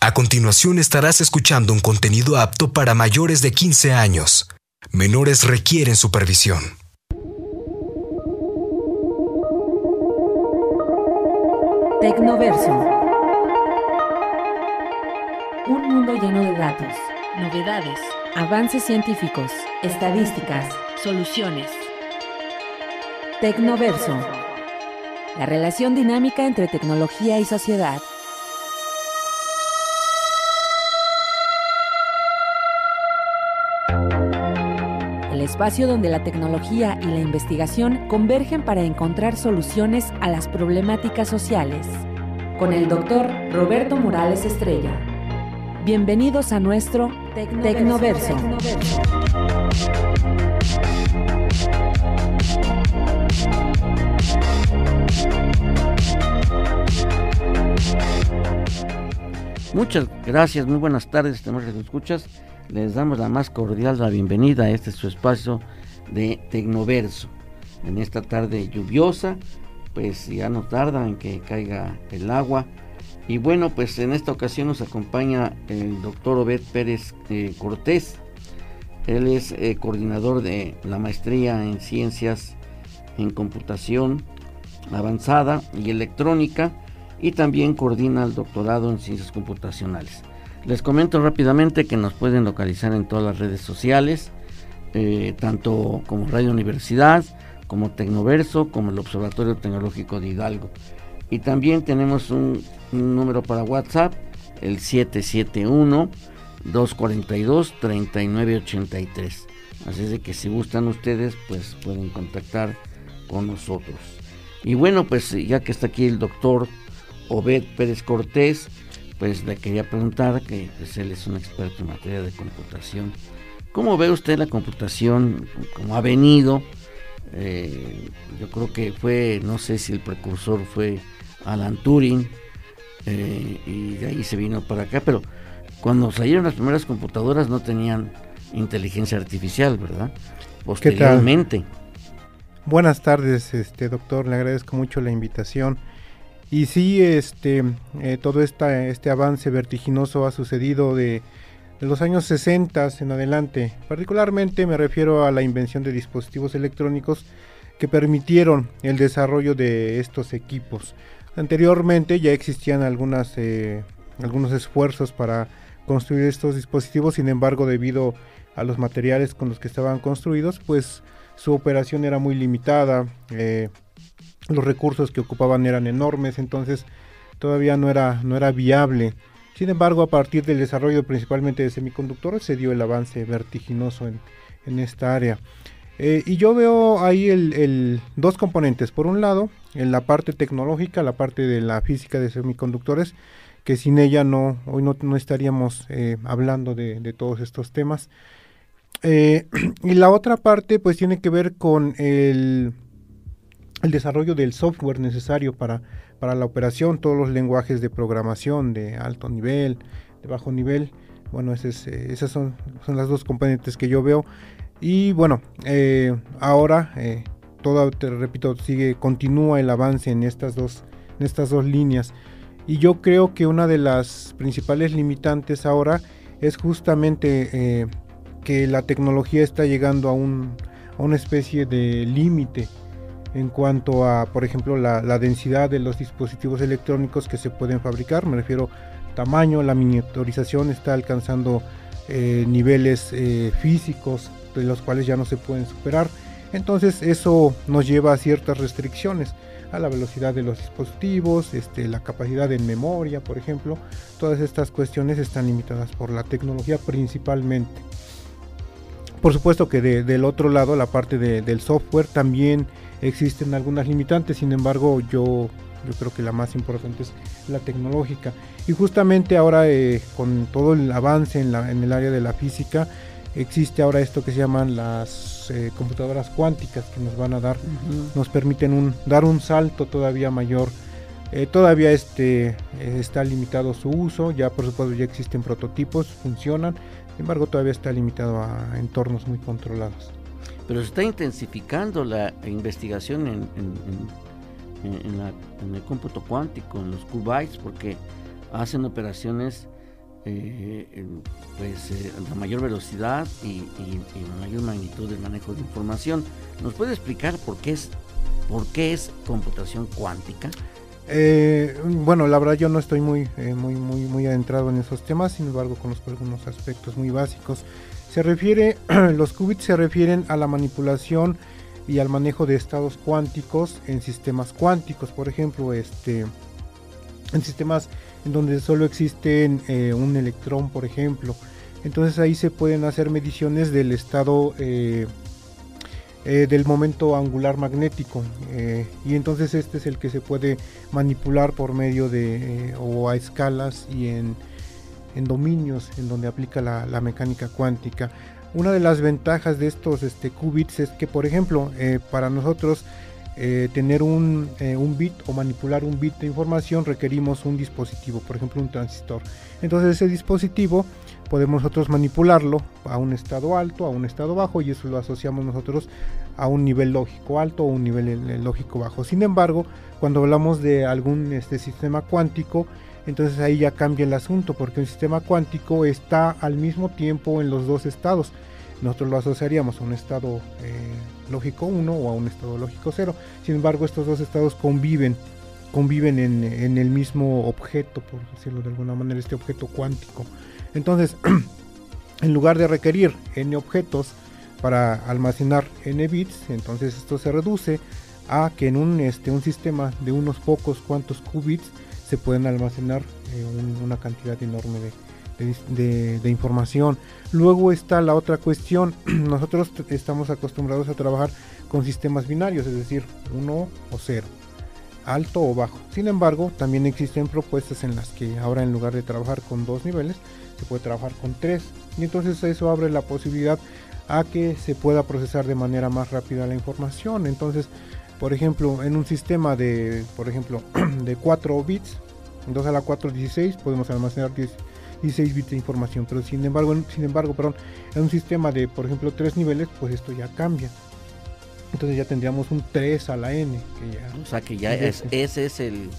A continuación estarás escuchando un contenido apto para mayores de 15 años. Menores requieren supervisión. Tecnoverso. Un mundo lleno de datos, novedades, avances científicos, estadísticas, soluciones. Tecnoverso. La relación dinámica entre tecnología y sociedad. Espacio donde la tecnología y la investigación convergen para encontrar soluciones a las problemáticas sociales. Con el doctor Roberto Morales Estrella. Bienvenidos a nuestro Tecnoverso. Muchas gracias, muy buenas tardes, estimados escuchas. Les damos la más cordial la bienvenida a este su espacio de Tecnoverso. En esta tarde lluviosa, pues ya no tarda en que caiga el agua. Y bueno, pues en esta ocasión nos acompaña el doctor Obed Pérez eh, Cortés. Él es eh, coordinador de la maestría en ciencias en computación avanzada y electrónica y también coordina el doctorado en ciencias computacionales. Les comento rápidamente que nos pueden localizar en todas las redes sociales, eh, tanto como Radio Universidad, como Tecnoverso, como el Observatorio Tecnológico de Hidalgo. Y también tenemos un, número para WhatsApp, el 771-242-3983. Así es de que si gustan ustedes, pues pueden contactar con nosotros. Y bueno, pues ya que está aquí el doctor Obed Pérez Cortés, pues le quería preguntar, que pues, él es un experto en materia de computación. ¿Cómo ve usted la computación? ¿Cómo ha venido? Eh, yo creo que fue, no sé si el precursor fue Alan Turing, eh, y de ahí se vino para acá, pero cuando salieron las primeras computadoras no tenían inteligencia artificial, ¿verdad? Posteriormente. Buenas tardes, este doctor, le agradezco mucho la invitación. Y sí, este, eh, todo esta, este avance vertiginoso ha sucedido de, los años 60 en adelante. Particularmente me refiero a la invención de dispositivos electrónicos que permitieron el desarrollo de estos equipos. Anteriormente ya existían algunas, eh, algunos esfuerzos para construir estos dispositivos, sin embargo debido a los materiales con los que estaban construidos, pues su operación era muy limitada. Eh, los recursos que ocupaban eran enormes, entonces todavía no era, no era viable. Sin embargo, a partir del desarrollo principalmente de semiconductores se dio el avance vertiginoso en, esta área. Eh, y yo veo ahí el, dos componentes. Por un lado, en la parte tecnológica, la parte de la física de semiconductores, que sin ella no, hoy no, estaríamos eh, hablando de, todos estos temas. Eh, y la otra parte, pues tiene que ver con el el desarrollo del software necesario para, para la operación, todos los lenguajes de programación de alto nivel, de bajo nivel. Bueno, eh, esas son, son las dos componentes que yo veo. Y bueno, eh, ahora, eh, todo, te repito, sigue, continúa el avance en estas dos, en estas dos líneas. Y yo creo que una de las principales limitantes ahora es justamente que la tecnología está llegando a, un, a una especie de límite en cuanto a, por ejemplo, la, densidad de los dispositivos electrónicos que se pueden fabricar. Me refiero tamaño, la miniaturización está alcanzando eh, niveles eh, físicos de los cuales ya no se pueden superar. Entonces eso nos lleva a ciertas restricciones a la velocidad de los dispositivos, este, la capacidad en memoria, por ejemplo. Todas estas cuestiones están limitadas por la tecnología principalmente. Por supuesto que del otro lado, la parte del software también existen algunas limitantes, sin embargo yo, yo creo que la más importante es la tecnológica. Y justamente ahora eh, con todo el avance en, la, en, el área de la física, existe ahora esto que se llaman las eh, computadoras cuánticas que nos van a dar, nos permiten un, dar un salto todavía mayor. Eh, todavía este, está limitado su uso, ya por supuesto ya existen prototipos, funcionan, sin embargo todavía está limitado a entornos muy controlados pero se está intensificando la investigación en, el cómputo cuántico, en los qubits, porque hacen operaciones eh, pues la mayor velocidad y, la mayor magnitud del manejo de información. ¿Nos puede explicar por qué es, por qué es computación cuántica? bueno, la verdad yo no estoy muy, muy, muy, muy adentrado en esos temas, sin embargo conozco algunos aspectos muy básicos. Se refiere, los qubits se refieren a la manipulación y al manejo de estados cuánticos en sistemas cuánticos, por ejemplo, este, en sistemas en donde solo existe eh, un electrón, por ejemplo. Entonces ahí se pueden hacer mediciones del estado eh, eh, del momento angular magnético y entonces este es el que se puede manipular por medio de o a escalas y en, dominios en donde aplica la mecánica cuántica. Una de las ventajas de estos este, qubits es que, por ejemplo, eh, para nosotros eh, tener un, eh, un, bit o manipular un bit de información requerimos un dispositivo, por ejemplo un transistor. Entonces ese dispositivo podemos nosotros manipularlo a un estado alto, a un estado bajo y eso lo asociamos nosotros a un nivel lógico alto o un nivel lógico bajo. Sin embargo, cuando hablamos de algún este, sistema cuántico, entonces ahí ya cambia el asunto, porque un sistema cuántico está al mismo tiempo en los dos estados. Nosotros lo asociaríamos a un estado eh, lógico 1 o a un estado lógico 0. Sin embargo, estos dos estados conviven, conviven en, el mismo objeto, por decirlo de alguna manera, este objeto cuántico. Entonces, en lugar de requerir n objetos para almacenar n bits, entonces esto se reduce a que en un, este, un sistema de unos pocos cuantos qubits se pueden almacenar eh, una cantidad enorme de, información. Luego está la otra cuestión, nosotros estamos acostumbrados a trabajar con sistemas binarios, es decir, 1 o 0, alto o bajo. Sin embargo, también existen propuestas en las que ahora en lugar de trabajar con dos niveles, se puede trabajar con tres. Y entonces eso abre la posibilidad a que se pueda procesar de manera más rápida la información. Entonces, por ejemplo, en un sistema de, por ejemplo, de 4 bits, 2 a la 4, 16, podemos almacenar 16 bits de información, pero sin embargo, sin embargo, perdón, en un sistema de, por ejemplo, 3 niveles, pues esto ya cambia. Entonces ya tendríamos un 3 a la n. o sea que ya es, ese es el,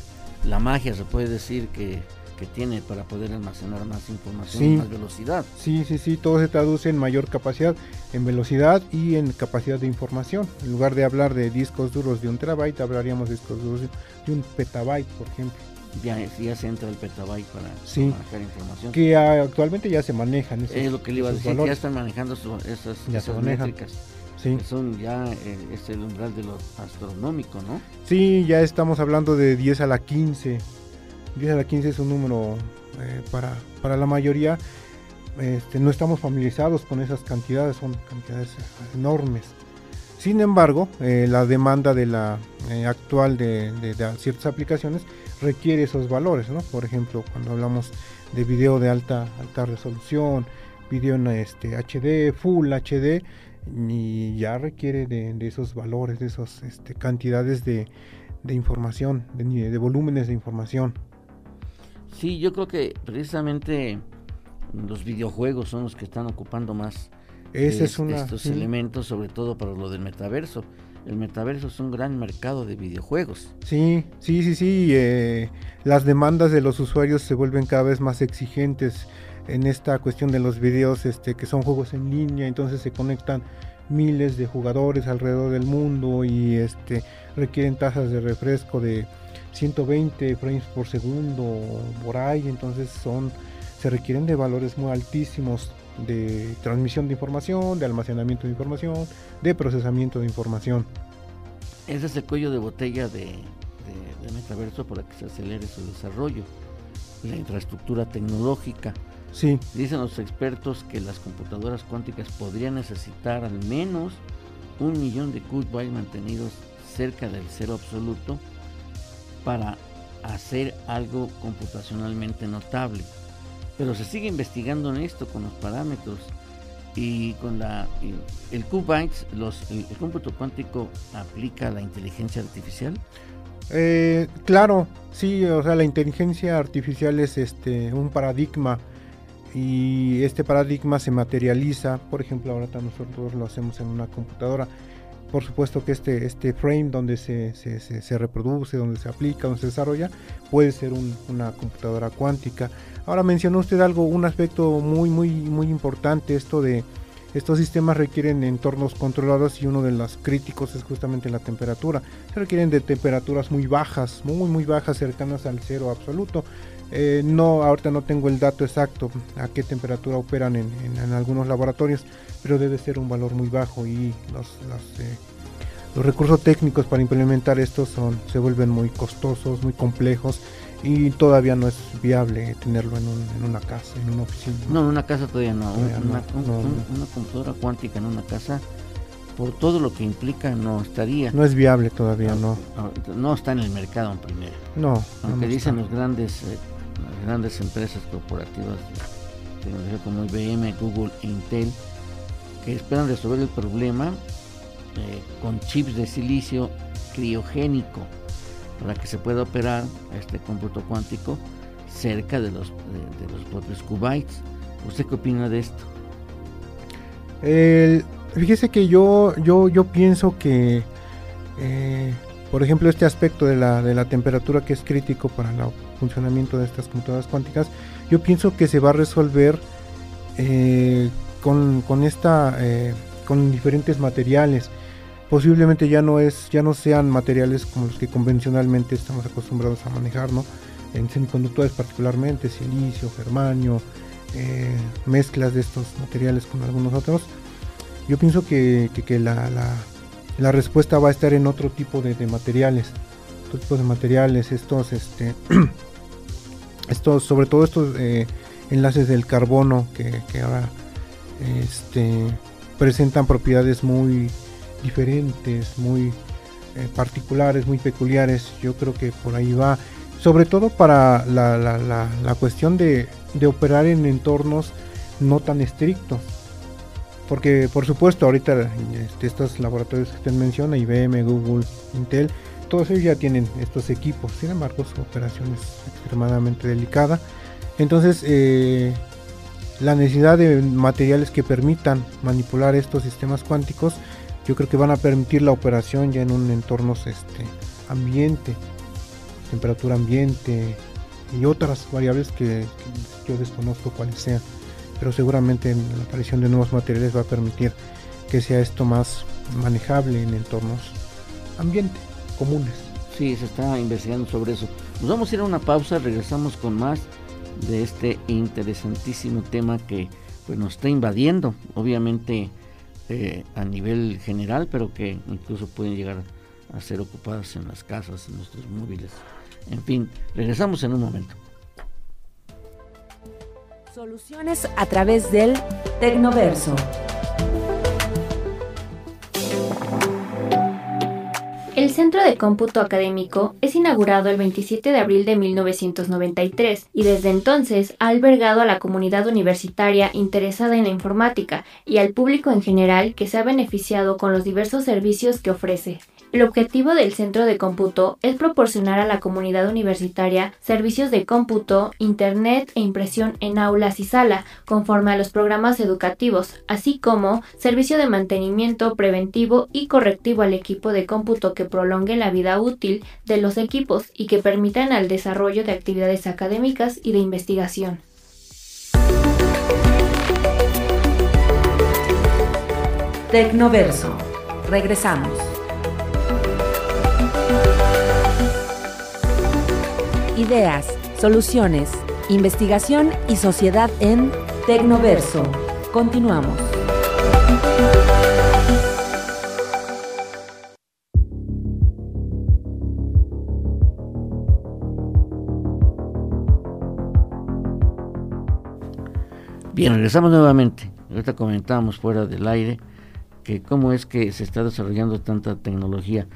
la magia, se puede decir que que tiene para poder almacenar más información y más velocidad. Sí, sí, sí, todo se traduce en mayor capacidad, en velocidad y en capacidad de información. En lugar de hablar de discos duros de un terabyte, hablaríamos de discos duros de un petabyte, por ejemplo. Ya, ya se entra el petabyte para, manejar información. Que actualmente ya se manejan. es lo que le iba a decir, ya están manejando esas, esas métricas. Sí. Son ya eh, es el umbral de lo astronómico, ¿no? Sí, ya estamos hablando de 10 a la 15 10 a la 15 es un número eh, para, para la mayoría. Este, no estamos familiarizados con esas cantidades, son cantidades enormes. Sin embargo, eh, la demanda de la eh, actual de, ciertas aplicaciones requiere esos valores, ¿no? Por ejemplo, cuando hablamos de video de alta alta resolución, video en este HD, Full HD, ya requiere de, esos valores, de esas este, cantidades de, información, de volúmenes de información. Sí, yo creo que precisamente los videojuegos son los que están ocupando más estos elementos, sobre todo para lo del metaverso. El metaverso es un gran mercado de videojuegos. Sí, sí, sí, sí. Eh, las demandas de los usuarios se vuelven cada vez más exigentes en esta cuestión de los videos, este, que son juegos en línea, entonces se conectan miles de jugadores alrededor del mundo y este requieren tasas de refresco de 120 frames por segundo por ahí, entonces son se requieren de valores muy altísimos de transmisión de información, de almacenamiento de información, de procesamiento de información. Ese es el cuello de botella de, de, metaverso para que se acelere su desarrollo, la infraestructura tecnológica. Sí. Dicen los expertos que las computadoras cuánticas podrían necesitar al menos un millón de qubits mantenidos cerca del cero absoluto para hacer algo computacionalmente notable. Pero se sigue investigando en esto con los parámetros y con la el qubits, los el, cómputo cuántico aplica la inteligencia artificial. Eh, claro, sí, o sea, la inteligencia artificial es este un paradigma y este paradigma se materializa, por ejemplo, ahora nosotros lo hacemos en una computadora por supuesto que este, este frame donde se, se, reproduce, donde se aplica, donde se desarrolla, puede ser una computadora cuántica. Ahora mencionó usted algo, un aspecto muy, muy, muy importante, esto de estos sistemas requieren entornos controlados y uno de los críticos es justamente la temperatura. Se requieren de temperaturas muy bajas, muy, muy bajas, cercanas al cero absoluto. Eh, no, ahorita no tengo el dato exacto a qué temperatura operan en, algunos laboratorios, pero debe ser un valor muy bajo y los, eh, los recursos técnicos para implementar esto son, se vuelven muy costosos, muy complejos y todavía no es viable tenerlo en, una casa, en una oficina. No, en una casa todavía no. una, computadora cuántica en una casa, por todo lo que implica, no estaría. No es viable todavía, no. No, está en el mercado en primera. No. Aunque dicen los grandes eh, grandes empresas corporativas como IBM, Google e Intel, que esperan resolver el problema eh, con chips de silicio criogénico para que se pueda operar este cómputo cuántico cerca de los, de, los propios qubits. ¿Usted qué opina de esto? fíjese que yo, yo, yo pienso que, eh, por ejemplo, este aspecto de la, de la temperatura que es crítico para la funcionamiento de estas computadoras cuánticas, yo pienso que se va a resolver eh, con, con, esta, eh, con diferentes materiales. Posiblemente ya no es, ya no sean materiales como los que convencionalmente estamos acostumbrados a manejar, ¿no? En semiconductores particularmente, silicio, germanio, eh, mezclas de estos materiales con algunos otros. Yo pienso que, que, la, la, la, respuesta va a estar en otro tipo de, de materiales, otro tipo de materiales, estos, este, estos, sobre todo estos eh, enlaces del carbono que, ahora este, presentan propiedades muy diferentes, muy eh, particulares, muy peculiares. Yo creo que por ahí va. Sobre todo para la, cuestión de, de, operar en entornos no tan estrictos. Porque por supuesto ahorita este, estos laboratorios que usted menciona, IBM, Google, Intel, todos ellos ya tienen estos equipos, sin embargo su operación es extremadamente delicada. Entonces, eh, la necesidad de materiales que permitan manipular estos sistemas cuánticos, yo creo que van a permitir la operación ya en un entorno este, ambiente, temperatura ambiente y otras variables que, yo desconozco cuáles sean. Pero seguramente la aparición de nuevos materiales va a permitir que sea esto más manejable en entornos ambiente comunes. Sí, se está investigando sobre eso. Nos vamos a ir a una pausa, regresamos con más de este interesantísimo tema que pues, nos está invadiendo, obviamente eh, a nivel general, pero que incluso pueden llegar a ser ocupadas en las casas, en nuestros móviles. En fin, regresamos en un momento. Soluciones a través del Tecnoverso. El Centro de Cómputo Académico es inaugurado el 27 de abril de 1993 y desde entonces ha albergado a la comunidad universitaria interesada en la informática y al público en general que se ha beneficiado con los diversos servicios que ofrece. El objetivo del centro de cómputo es proporcionar a la comunidad universitaria servicios de cómputo, internet e impresión en aulas y sala, conforme a los programas educativos, así como servicio de mantenimiento preventivo y correctivo al equipo de cómputo que prolongue la vida útil de los equipos y que permitan el desarrollo de actividades académicas y de investigación. Tecnoverso. Regresamos. Ideas, soluciones, investigación y sociedad en Tecnoverso. Continuamos. Bien, regresamos nuevamente. Ahorita comentábamos fuera del aire que cómo es que se está desarrollando tanta tecnología.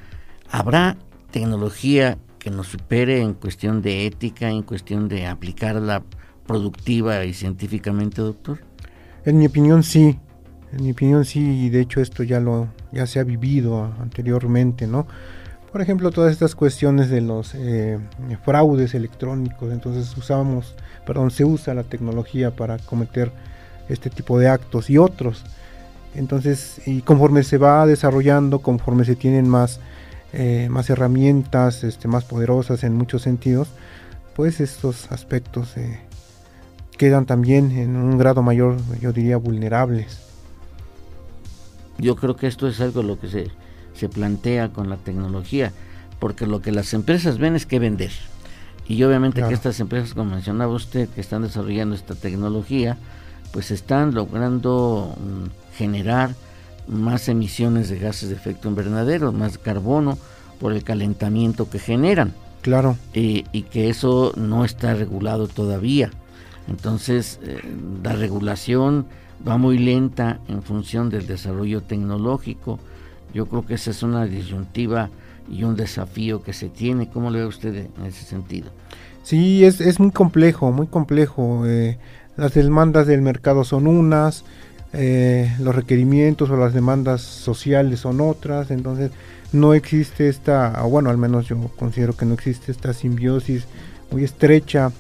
¿Habrá tecnología que nos supere en cuestión de ética, en cuestión de aplicarla productiva y científicamente, doctor? En mi opinión sí, en mi opinión sí, y de hecho esto ya lo ya se ha vivido anteriormente, ¿no? Por ejemplo, todas estas cuestiones de los eh, fraudes electrónicos, entonces usamos, perdón, se usa la tecnología para cometer este tipo de actos y otros. Entonces, y conforme se va desarrollando, conforme se tienen más, eh, más herramientas este, más poderosas en muchos sentidos, pues estos aspectos eh, quedan también en un grado mayor, yo diría, vulnerables. Yo creo que esto es algo lo que se, se plantea con la tecnología, porque lo que las empresas ven es que vender. Y obviamente que estas empresas, como mencionaba usted, que están desarrollando esta tecnología, pues están logrando mm, generar más emisiones de gases de efecto invernadero, más carbono por el calentamiento que generan. Claro. y que eso no está regulado todavía. Entonces, eh, la regulación va muy lenta en función del desarrollo tecnológico. Yo creo que esa es una disyuntiva y un desafío que se tiene. ¿Cómo lo ve usted en ese sentido? Sí, es, es muy complejo, muy complejo. Eh, las demandas del mercado son unas, eh, los requerimientos o las demandas sociales son otras, entonces no existe esta, bueno, al menos yo considero que no existe esta simbiosis muy estrecha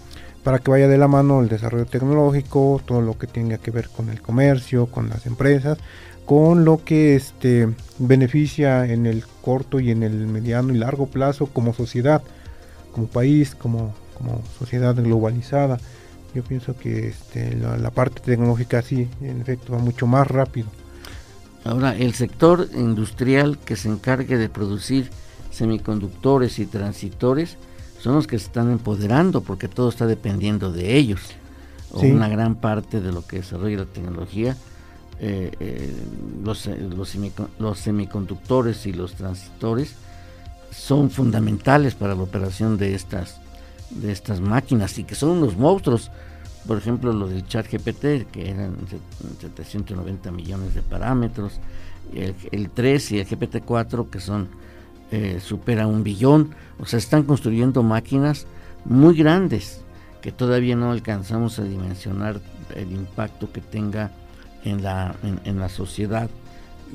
para que vaya de la mano el desarrollo tecnológico, todo lo que tenga que ver con el comercio, con las empresas, con lo que este, beneficia en el corto y en el mediano y largo plazo como sociedad, como país, como, como sociedad globalizada. Yo pienso que este, la, parte tecnológica sí, en efecto, va mucho más rápido. Ahora, el sector industrial que se encargue de producir semiconductores y transitores, son los que se están empoderando porque todo está dependiendo de ellos. O una gran parte de lo que desarrolla la tecnología, eh, eh, los, los, semiconductores y los transitores son fundamentales para la operación de estas, de estas máquinas y que son unos monstruos. Por ejemplo, lo del chat GPT, que eran 790 millones de parámetros, el, el 3 y el GPT-4, que son eh, supera un billón, o sea, están construyendo máquinas muy grandes que todavía no alcanzamos a dimensionar el impacto que tenga en la, en, la sociedad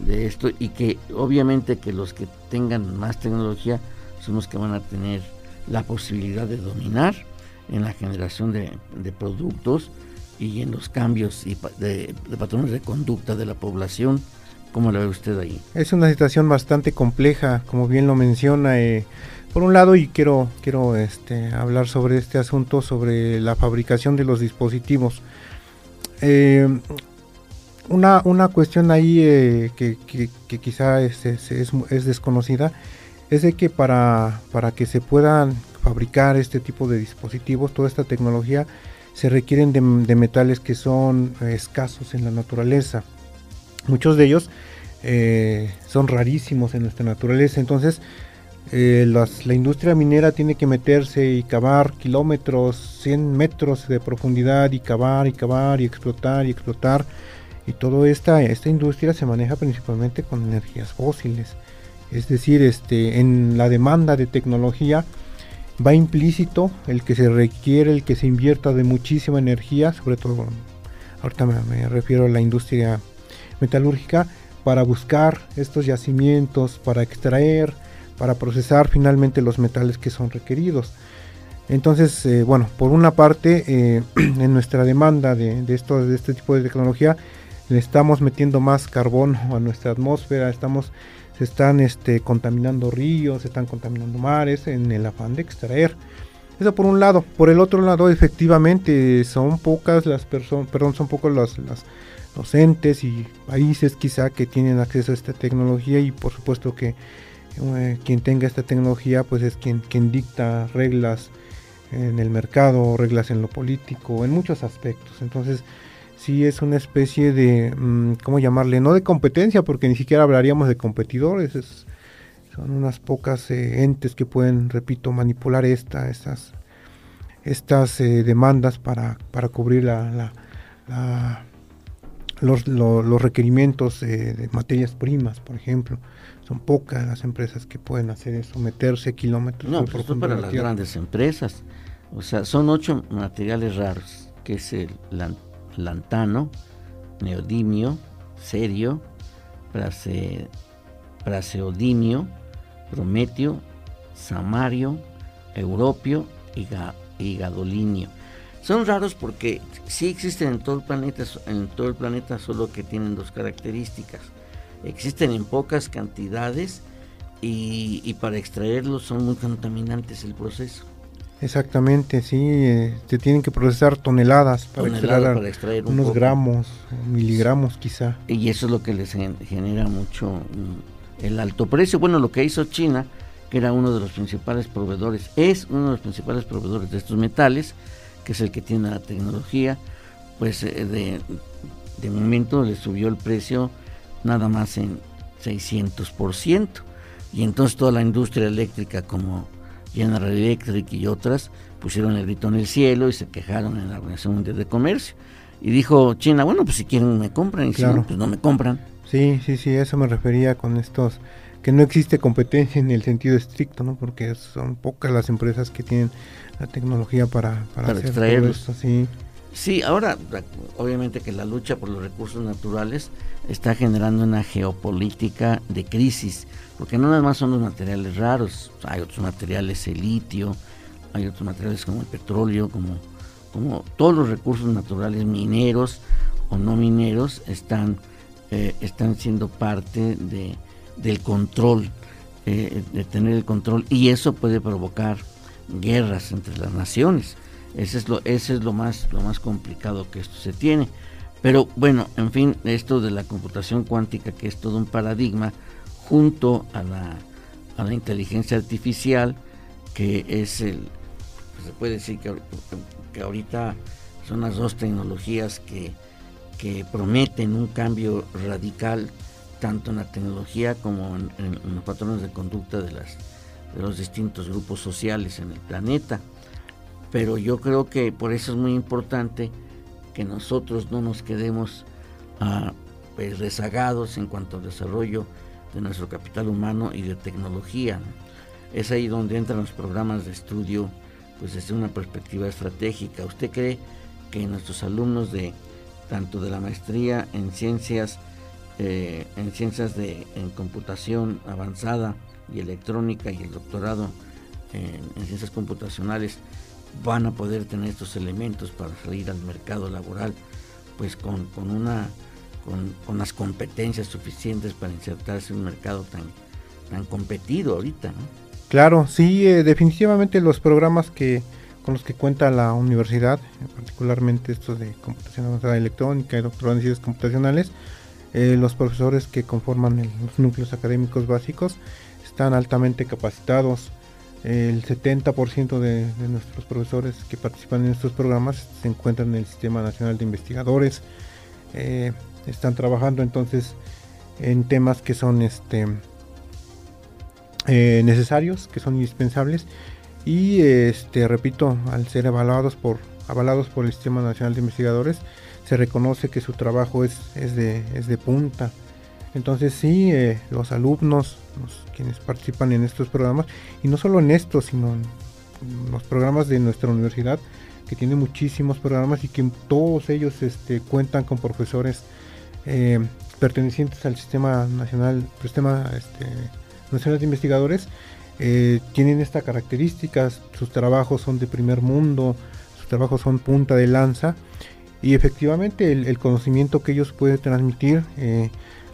de esto y que obviamente que los que tengan más tecnología son los que van a tener la posibilidad de dominar en la generación de, productos y en los cambios y de, de, patrones de conducta de la población ¿Cómo lo ve usted ahí? Es una situación bastante compleja, como bien lo menciona. Eh, por un lado, y quiero, quiero este, hablar sobre este asunto, sobre la fabricación de los dispositivos. Eh, una, una cuestión ahí eh, que, que, quizá es, es, desconocida es de que para, para que se puedan fabricar este tipo de dispositivos, toda esta tecnología, se requieren de, de metales que son escasos en la naturaleza. Muchos de ellos eh, son rarísimos en nuestra naturaleza, entonces eh, la industria minera tiene que meterse y cavar kilómetros, 100 metros de profundidad y cavar y cavar y explotar y explotar. Y toda esta, esta industria se maneja principalmente con energías fósiles. Es decir, este, en la demanda de tecnología va implícito el que se requiere, el que se invierta de muchísima energía, sobre todo, ahorita me refiero a la industria metalúrgica para buscar estos yacimientos, para extraer, para procesar finalmente los metales que son requeridos. Entonces, eh, bueno, por una parte, eh, en nuestra demanda de, esto, de este tipo de tecnología, le estamos metiendo más carbono a nuestra atmósfera, estamos, se están este, contaminando ríos, se están contaminando mares en el afán de extraer. Eso por un lado. Por el otro lado, efectivamente, son pocas las personas, perdón, son pocos las, las docentes y países quizá que tienen acceso a esta tecnología y por supuesto que eh, quien tenga esta tecnología pues es quien, quien dicta reglas en el mercado, reglas en lo político, en muchos aspectos. Entonces sí es una especie de, mm, ¿cómo llamarle? No de competencia porque ni siquiera hablaríamos de competidores, son unas pocas eh, entes que pueden, repito, manipular esta, estas, estas eh, demandas para, para cubrir la, la los, los, requerimientos de materias primas, por ejemplo. Son pocas las empresas que pueden hacer eso, meterse kilómetros. No, pero esto para las grandes empresas. O sea, son ocho materiales raros, que es el lantano, neodimio, serio, prase, praseodimio, prometio, samario, europio y, gadolinio. Son raros porque sí existen en todo el planeta, en todo el planeta, solo que tienen dos características. Existen en pocas cantidades y, para extraerlos son muy contaminantes el proceso. Exactamente, sí, eh, se tienen que procesar toneladas para, extraer, unos gramos, miligramos quizá. Y eso es lo que les genera mucho mm, el alto precio. Bueno, lo que hizo China, que era uno de los principales proveedores, es uno de los principales proveedores de estos metales, que es el que tiene la tecnología, pues eh, de, de momento le subió el precio nada más en 600%. Y entonces toda la industria eléctrica como General Electric y otras pusieron el grito en el cielo y se quejaron en la Organización Mundial de Comercio. Y dijo China, bueno, pues si quieren me compran y si no, pues no me compran. Sí, sí, sí, eso me refería con estos, que no existe competencia en el sentido estricto, ¿no? Porque son pocas las empresas que tienen la tecnología para, para, hacer todo esto, sí. Sí, ahora obviamente que la lucha por los recursos naturales está generando una geopolítica de crisis, porque no nada más son los materiales raros, hay otros materiales, el litio, hay otros materiales como el petróleo, como, como todos los recursos naturales mineros o no mineros están, eh, están siendo parte de, del control, eh, de tener el control, y eso puede provocar guerras entre las naciones. Ese es lo, ese es lo más, lo más complicado que esto se tiene. Pero bueno, en fin, esto de la computación cuántica, que es todo un paradigma, junto a la, a la inteligencia artificial, que es el, pues, se puede decir que, que, ahorita son las dos tecnologías que, que, prometen un cambio radical tanto en la tecnología como en, los patrones de conducta de, las, de los distintos grupos sociales en el planeta pero yo creo que por eso es muy importante que nosotros no nos quedemos ah, pues, rezagados en cuanto al desarrollo de nuestro capital humano y de tecnología. Es ahí donde entran los programas de estudio, pues desde una perspectiva estratégica. ¿Usted cree que nuestros alumnos de tanto de la maestría en ciencias, eh, en ciencias de en computación avanzada y electrónica y el doctorado en ciencias computacionales van a poder tener estos elementos para salir al mercado laboral, pues con, con una con, las competencias suficientes para insertarse en un mercado tan, tan competido ahorita, Claro, sí, eh, definitivamente los programas que con los que cuenta la universidad, particularmente estos de computación electrónica y doctorado en ciencias computacionales, eh, los profesores que conforman los núcleos académicos básicos están altamente capacitados el 70% de, nuestros profesores que participan en estos programas se encuentran en el Sistema Nacional de Investigadores. Eh, están trabajando entonces en temas que son este, eh, necesarios, que son indispensables. Y este, repito, al ser evaluados por, avalados por el Sistema Nacional de Investigadores, se reconoce que su trabajo es, es, de, es de punta. Entonces sí, eh, los alumnos, quienes participan en estos programas, y no solo en estos, sino en los programas de nuestra universidad, que tiene muchísimos programas y que todos ellos este, cuentan con profesores eh, pertenecientes al sistema nacional, sistema este, nacional de investigadores, eh, tienen esta característica, sus trabajos son de primer mundo, sus trabajos son punta de lanza, y efectivamente el, conocimiento que ellos pueden transmitir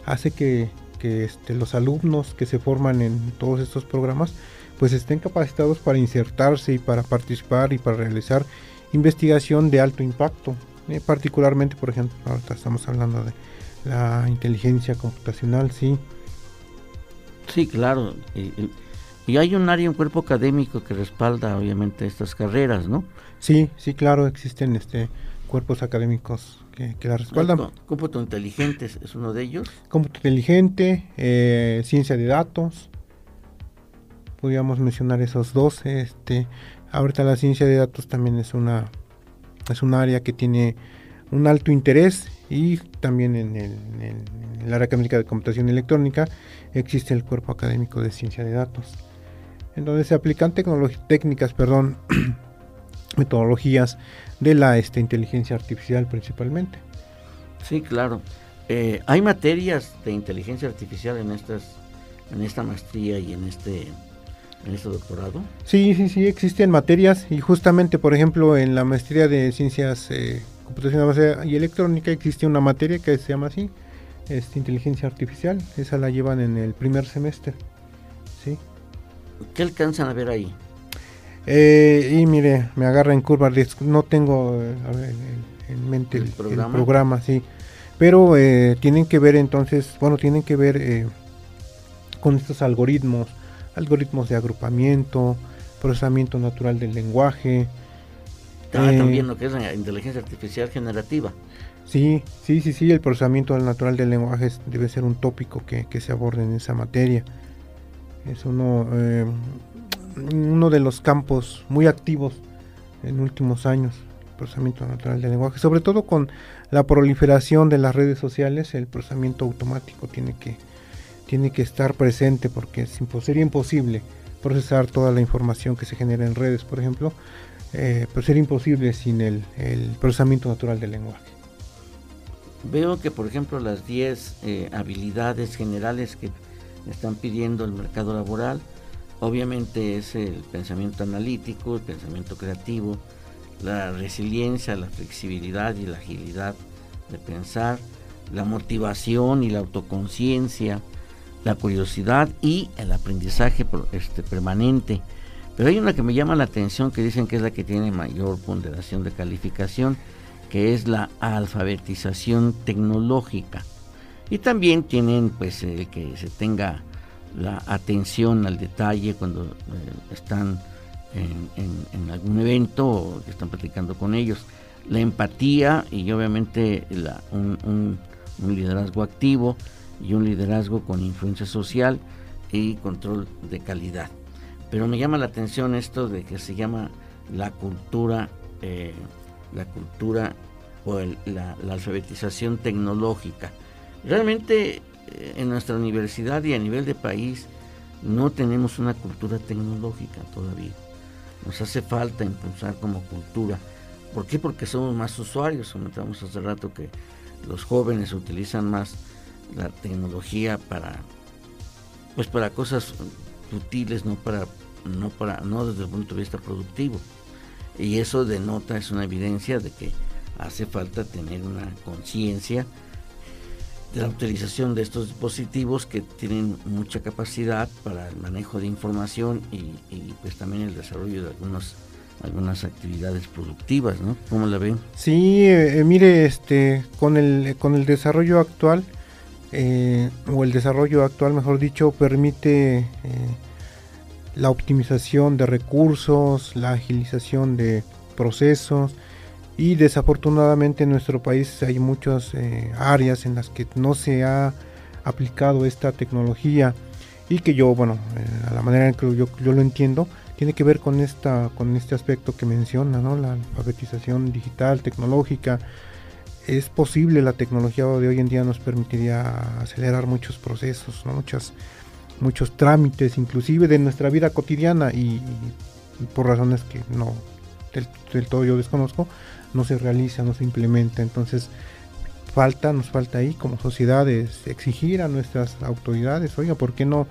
hace que, este, los alumnos que se forman en todos estos programas pues estén capacitados para insertarse y para participar y para realizar investigación de alto impacto. Eh, particularmente, por ejemplo, ahorita estamos hablando de la inteligencia computacional, sí. Sí, claro. Y, hay un área, un cuerpo académico que respalda obviamente estas carreras, ¿no? Sí, sí, claro, existen este cuerpos académicos que, la respaldan. Cómputo inteligente es uno de ellos. Cómputo inteligente, eh, ciencia de datos. Podríamos mencionar esos dos. Este, ahorita la ciencia de datos también es una es un área que tiene un alto interés y también en el, en el área académica de computación electrónica existe el cuerpo académico de ciencia de datos en donde se aplican técnicas perdón metodologías de la este, inteligencia artificial principalmente. Sí, claro. Eh, hay materias de inteligencia artificial en estas, en esta maestría y en este, en este doctorado? Sí, sí, sí, existen materias y justamente, por ejemplo, en la maestría de ciencias eh, computacionales y electrónica existe una materia que se llama así, este, inteligencia artificial. Esa la llevan en el primer semestre. ¿sí? ¿Qué alcanzan a ver ahí? Eh, y mire, me agarra en curva, no tengo eh, en mente el, programa? sí. Pero eh, tienen que ver entonces, bueno, tienen que ver con estos algoritmos, algoritmos de agrupamiento, procesamiento natural del lenguaje. Ah, también lo que es la inteligencia artificial generativa. Sí, sí, sí, sí, el procesamiento natural del lenguaje debe ser un tópico que, se aborde en esa materia. Es uno, eh, uno de los campos muy activos en últimos años, el procesamiento natural del lenguaje, sobre todo con la proliferación de las redes sociales, el procesamiento automático tiene que, tiene que estar presente porque sería imposible procesar toda la información que se genera en redes, por ejemplo, eh, pero sería imposible sin el procesamiento natural del lenguaje. Veo que, por ejemplo, las 10 eh, habilidades generales que están pidiendo el mercado laboral, obviamente es el pensamiento analítico, el pensamiento creativo, la resiliencia, la flexibilidad y la agilidad de pensar, la motivación y la autoconciencia, la curiosidad y el aprendizaje este, permanente. Pero hay una que me llama la atención que dicen que es la que tiene mayor ponderación de calificación que es la alfabetización tecnológica. Y también tienen pues el que se tenga la atención al detalle cuando eh, están en, algún evento o que están platicando con ellos. La empatía y obviamente un, liderazgo activo y un liderazgo con influencia social y control de calidad. Pero me llama la atención esto de que se llama la cultura eh, la cultura o la, alfabetización tecnológica. Realmente en nuestra universidad y a nivel de país no tenemos una cultura tecnológica todavía. Nos hace falta impulsar como cultura. ¿Por qué? Porque somos más usuarios. Comentamos hace rato que los jóvenes utilizan más la tecnología para pues para cosas útiles, no para no para no desde el punto de vista productivo. Y eso denota, es una evidencia de que hace falta tener una conciencia la utilización de estos dispositivos que tienen mucha capacidad para el manejo de información y, pues también el desarrollo de algunos algunas actividades productivas, ¿no? ¿Cómo la ven? Sí, eh, mire, este, con el con el desarrollo actual eh, o el desarrollo actual, mejor dicho, permite eh, la optimización de recursos, la agilización de procesos y desafortunadamente en nuestro país hay muchas eh, áreas en las que no se ha aplicado esta tecnología y que yo, bueno, eh, a la manera en que yo, lo entiendo, tiene que ver con, esta, con este aspecto que menciona, ¿no? la alfabetización digital, tecnológica. Es posible, la tecnología de hoy en día nos permitiría acelerar muchos procesos, muchas muchos trámites, inclusive de nuestra vida cotidiana y, por razones que no del, todo yo desconozco, no se realiza, no se implementa. Entonces, falta, nos falta ahí como sociedades exigir a nuestras autoridades, oiga, ¿por qué no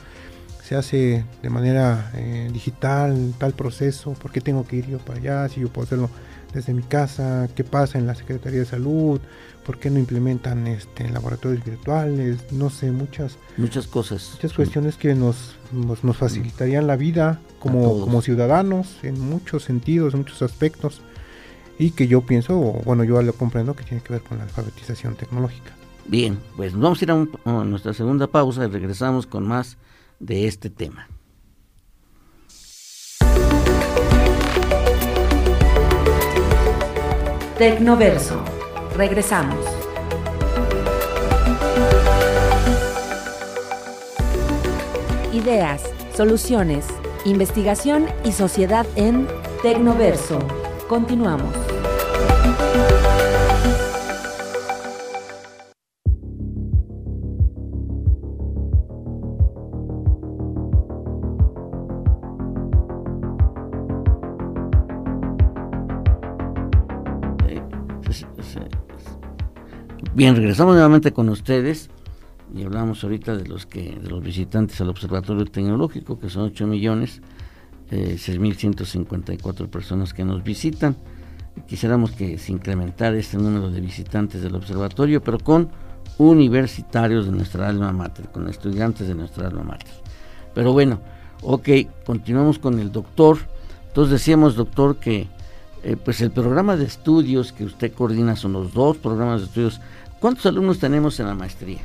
se hace de manera eh, digital tal proceso? ¿Por qué tengo que ir yo para allá si yo puedo hacerlo desde mi casa? ¿Qué pasa en la Secretaría de Salud? ¿Por qué no implementan este, laboratorios virtuales? No sé, muchas... Muchas cosas. Muchas cuestiones que nos, nos, facilitarían la vida como, como ciudadanos en muchos sentidos, en muchos aspectos. Y que yo pienso, bueno, yo lo comprendo, que tiene que ver con la alfabetización tecnológica. Bien, pues vamos a ir a, a nuestra segunda pausa y regresamos con más de este tema. Tecnoverso Regresamos. Ideas, soluciones, investigación y sociedad en Tecnoverso. Continuamos. Bien, regresamos nuevamente con ustedes y hablamos ahorita de los que de los visitantes al observatorio tecnológico, que son 8 millones, eh, 6.154 personas que nos visitan. Quisiéramos que se incrementara este número de visitantes del observatorio, pero con universitarios de nuestra alma mater, con estudiantes de nuestra alma mater. Pero bueno, ok, continuamos con el doctor. Entonces decíamos, doctor, que eh, pues el programa de estudios que usted coordina son los dos programas de estudios. ¿Cuántos alumnos tenemos en la maestría?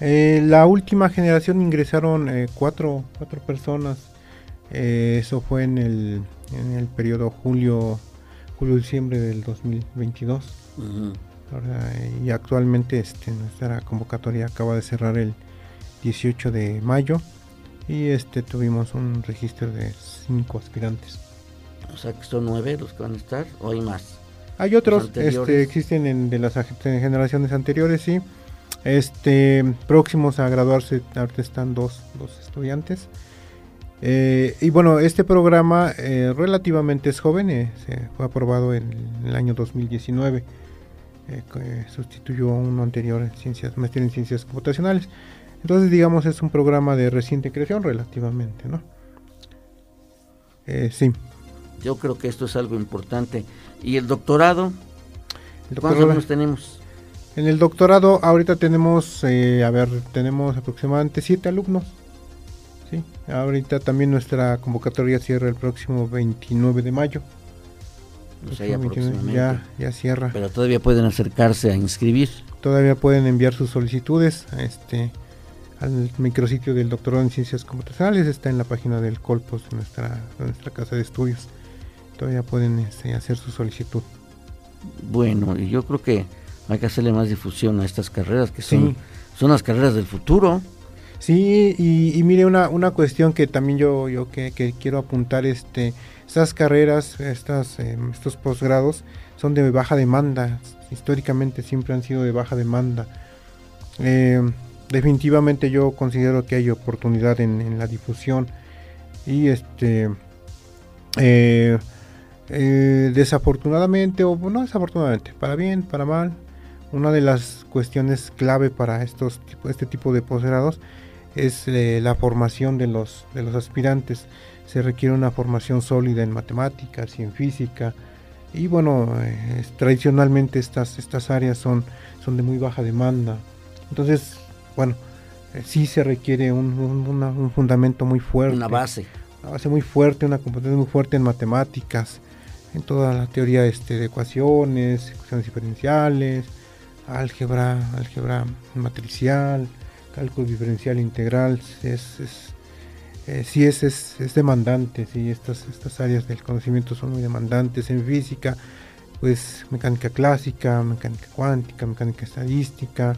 Eh, la última generación ingresaron eh, cuatro, cuatro personas. eso fue en el, en el periodo julio, julio-diciembre del 2022. y actualmente este, nuestra convocatoria acaba de cerrar el 18 de mayo y este tuvimos un registro de cinco aspirantes. O sea que son nueve los que van a estar, o hay más. Hay otros, este, existen en, de las generaciones anteriores, sí. Este, próximos a graduarse, ahorita están dos, dos estudiantes. Eh, y bueno, este programa eh, relativamente es joven, eh, se fue aprobado en, el año 2019, sustituyó a uno anterior en ciencias, maestría en ciencias computacionales. Entonces, digamos, es un programa de reciente creación relativamente, ¿no? sí. Yo creo que esto es algo importante. ¿Y el doctorado? ¿Cuántos alumnos tenemos? En el doctorado ahorita tenemos, eh, a ver, tenemos aproximadamente siete alumnos. Sí, ahorita también nuestra convocatoria cierra el próximo 29 de mayo. ya, ya cierra. Pero todavía pueden acercarse a inscribir. Todavía pueden enviar sus solicitudes este, al micrositio del doctorado en ciencias computacionales. Está en la página del Colpos de nuestra, de nuestra casa de estudios todavía pueden este, hacer su solicitud. Bueno, y yo creo que hay que hacerle más difusión a estas carreras que son, son las carreras del futuro. Sí, y, mire una, una cuestión que también yo, yo que, quiero apuntar, este, estas carreras, estas, em, estos posgrados son de baja demanda, históricamente siempre han sido de baja demanda. Em, definitivamente yo considero que hay oportunidad en, la difusión y este eh, eh, desafortunadamente, o no desafortunadamente, para bien, para mal, una de las cuestiones clave para estos, este tipo de posgrados es eh, la formación de los, de los aspirantes. Se requiere una formación sólida en matemáticas y en física. Y bueno, eh, tradicionalmente estas, estas áreas son, son de muy baja demanda. Entonces, bueno, sí se requiere un, un, fundamento muy fuerte. Una base. Una base muy fuerte, una competencia muy fuerte en matemáticas, en toda la teoría este, de ecuaciones, ecuaciones diferenciales, álgebra, álgebra matricial, cálculo diferencial integral, es, es eh, sí es, es, demandante, sí, estas, estas áreas del conocimiento son muy demandantes en física, pues mecánica clásica, mecánica cuántica, mecánica estadística,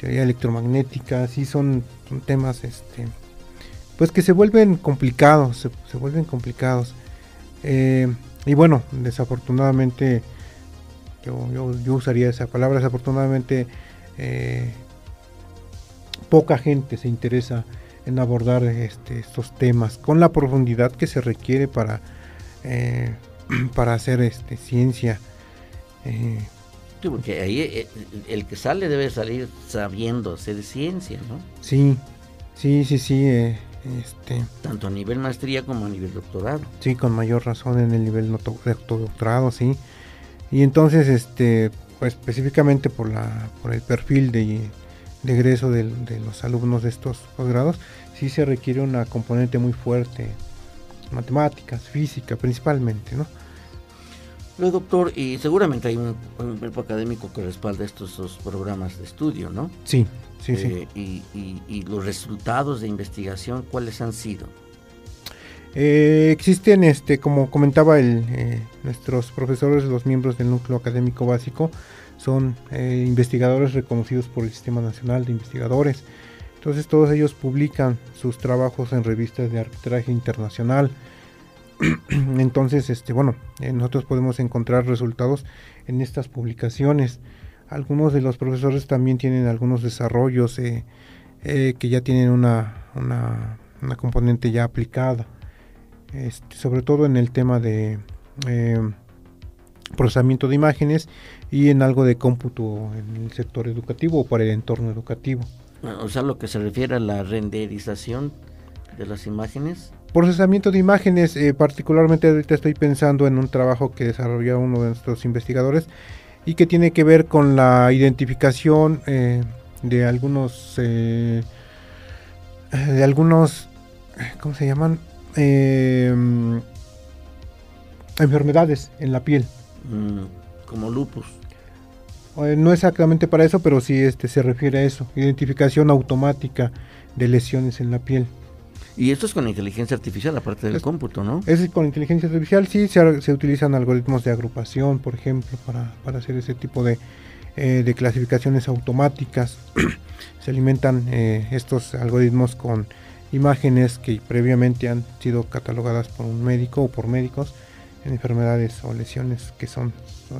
teoría electromagnética, sí son, temas este pues que se vuelven complicados, se, vuelven complicados. Eh, y bueno, desafortunadamente, yo, yo, usaría esa palabra, desafortunadamente eh, poca gente se interesa en abordar este, estos temas con la profundidad que se requiere para, eh, para hacer este, ciencia. Eh, porque ahí el, que sale debe salir sabiendo hacer ciencia, ¿no? Sí, sí, sí, sí. Este, Tanto a nivel maestría como a nivel doctorado. Sí, con mayor razón en el nivel doctorado, sí. Y entonces, este, pues, específicamente por, la, por el perfil de, egreso de, los alumnos de estos posgrados, sí se requiere una componente muy fuerte, matemáticas, física principalmente, ¿no? No, doctor, y seguramente hay un, grupo académico que respalda estos programas de estudio, ¿no? Sí, sí, sí. Eh, y, los resultados de investigación, ¿cuáles han sido? Eh, existen, este, como comentaba el, eh, nuestros profesores, los miembros del núcleo académico básico, son investigadores reconocidos por el Sistema Nacional de Investigadores. Entonces todos ellos publican sus trabajos en revistas de arbitraje internacional. Entonces, este, bueno, nosotros podemos encontrar resultados en estas publicaciones. Algunos de los profesores también tienen algunos desarrollos eh, eh, que ya tienen una, una, componente ya aplicada, este, sobre todo en el tema de eh, procesamiento de imágenes y en algo de cómputo en el sector educativo o para el entorno educativo. O sea, lo que se refiere a la renderización de las imágenes. procesamiento de imágenes, eh, particularmente ahorita estoy pensando en un trabajo que desarrolló uno de nuestros investigadores y que tiene que ver con la identificación eh, de algunos de algunos ¿cómo se llaman? enfermedades en la piel. Mm, como lupus. No exactamente para eso, pero sí este, se refiere a eso, identificación automática de lesiones en la piel. Y esto es con inteligencia artificial, aparte del cómputo, ¿no? Es con inteligencia artificial, sí, se, utilizan algoritmos de agrupación, por ejemplo, para, hacer ese tipo de, eh, de clasificaciones automáticas. se alimentan eh, estos algoritmos con imágenes que previamente han sido catalogadas por un médico o por médicos en enfermedades o lesiones que son,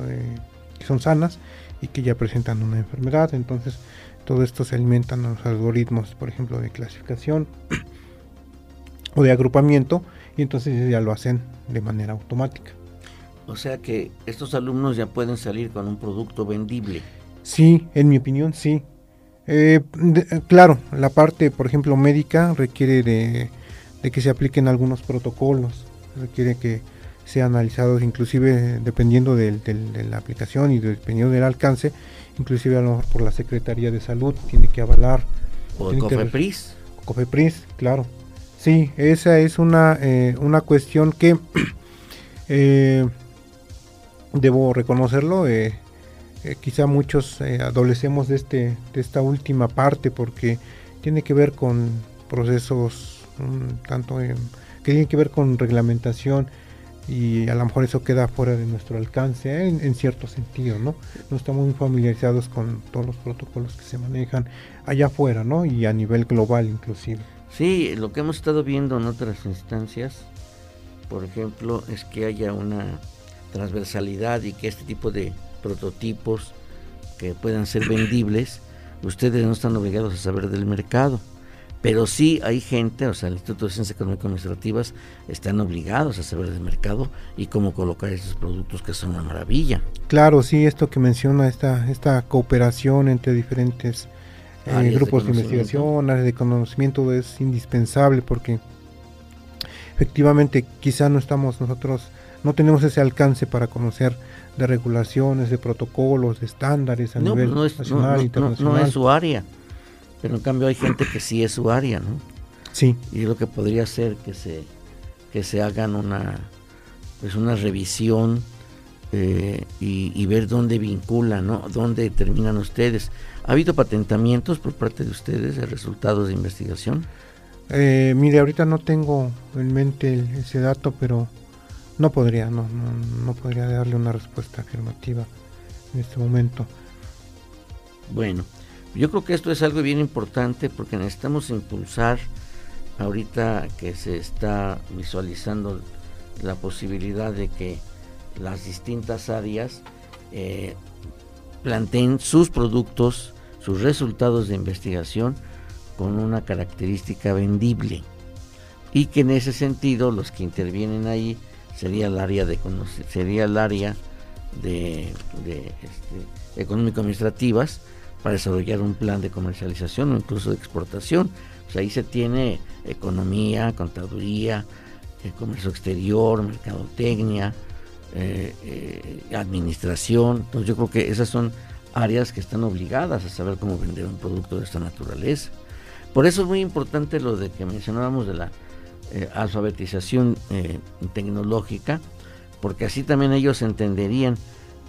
eh, que son sanas y que ya presentan una enfermedad. Entonces, todo esto se alimentan a los algoritmos, por ejemplo, de clasificación o de agrupamiento, y entonces ya lo hacen de manera automática. O sea que estos alumnos ya pueden salir con un producto vendible. Sí, en mi opinión, sí. Eh, eh, claro, la parte, por ejemplo, médica requiere de, de que se apliquen algunos protocolos, requiere que sea analizados inclusive dependiendo de la aplicación y dependiendo del alcance, inclusive a lo mejor por la Secretaría de Salud tiene que avalar. O COFEPRIS. COFEPRIS, claro. Sí, esa es una, eh, una cuestión que eh, debo reconocerlo. Eh, quizá muchos adolecemos de, este, de esta última parte porque tiene que ver con procesos mm, tanto que tienen que ver con reglamentación y a lo mejor eso queda fuera de nuestro alcance ¿eh? en, cierto sentido, ¿no? No estamos muy familiarizados con todos los protocolos que se manejan allá afuera, ¿no? Y a nivel global inclusive. Sí, lo que hemos estado viendo en otras instancias, por ejemplo, es que haya una transversalidad y que este tipo de prototipos que puedan ser vendibles, ustedes no están obligados a saber del mercado pero sí hay gente, o sea, el Instituto de Ciencias Económico-Administrativas están obligados a saber del mercado y cómo colocar esos productos que son una maravilla. Claro, sí, esto que menciona, esta, esta cooperación entre diferentes eh, grupos de, investigación, áreas de conocimiento es indispensable porque efectivamente quizá no estamos nosotros, no tenemos ese alcance para conocer de regulaciones, de protocolos, de estándares a nivel pues nacional, internacional. No, es su área. Pero en cambio hay gente que sí es su área, ¿no? Sí. Y lo que podría ser que se, que se hagan una, pues una revisión eh, y, ver dónde vinculan, ¿no? Dónde terminan ustedes. ¿Ha habido patentamientos por parte de ustedes de resultados de investigación? Eh, mire, ahorita no tengo en mente ese dato, pero no podría, no, no, no podría darle una respuesta afirmativa en este momento. Bueno, yo creo que esto es algo bien importante porque necesitamos impulsar ahorita que se está visualizando la posibilidad de que las distintas áreas eh, planteen sus productos, sus resultados de investigación con una característica vendible. Y que en ese sentido los que intervienen ahí sería el área de sería el área de, este, económico administrativas para desarrollar un plan de comercialización o incluso de exportación. ahí se tiene economía, contaduría, eh, comercio exterior, mercadotecnia, eh, eh, administración. Entonces yo creo que esas son áreas que están obligadas a saber cómo vender un producto de esta naturaleza. Por eso es muy importante lo de que mencionábamos de la alfabetización tecnológica, porque así también ellos entenderían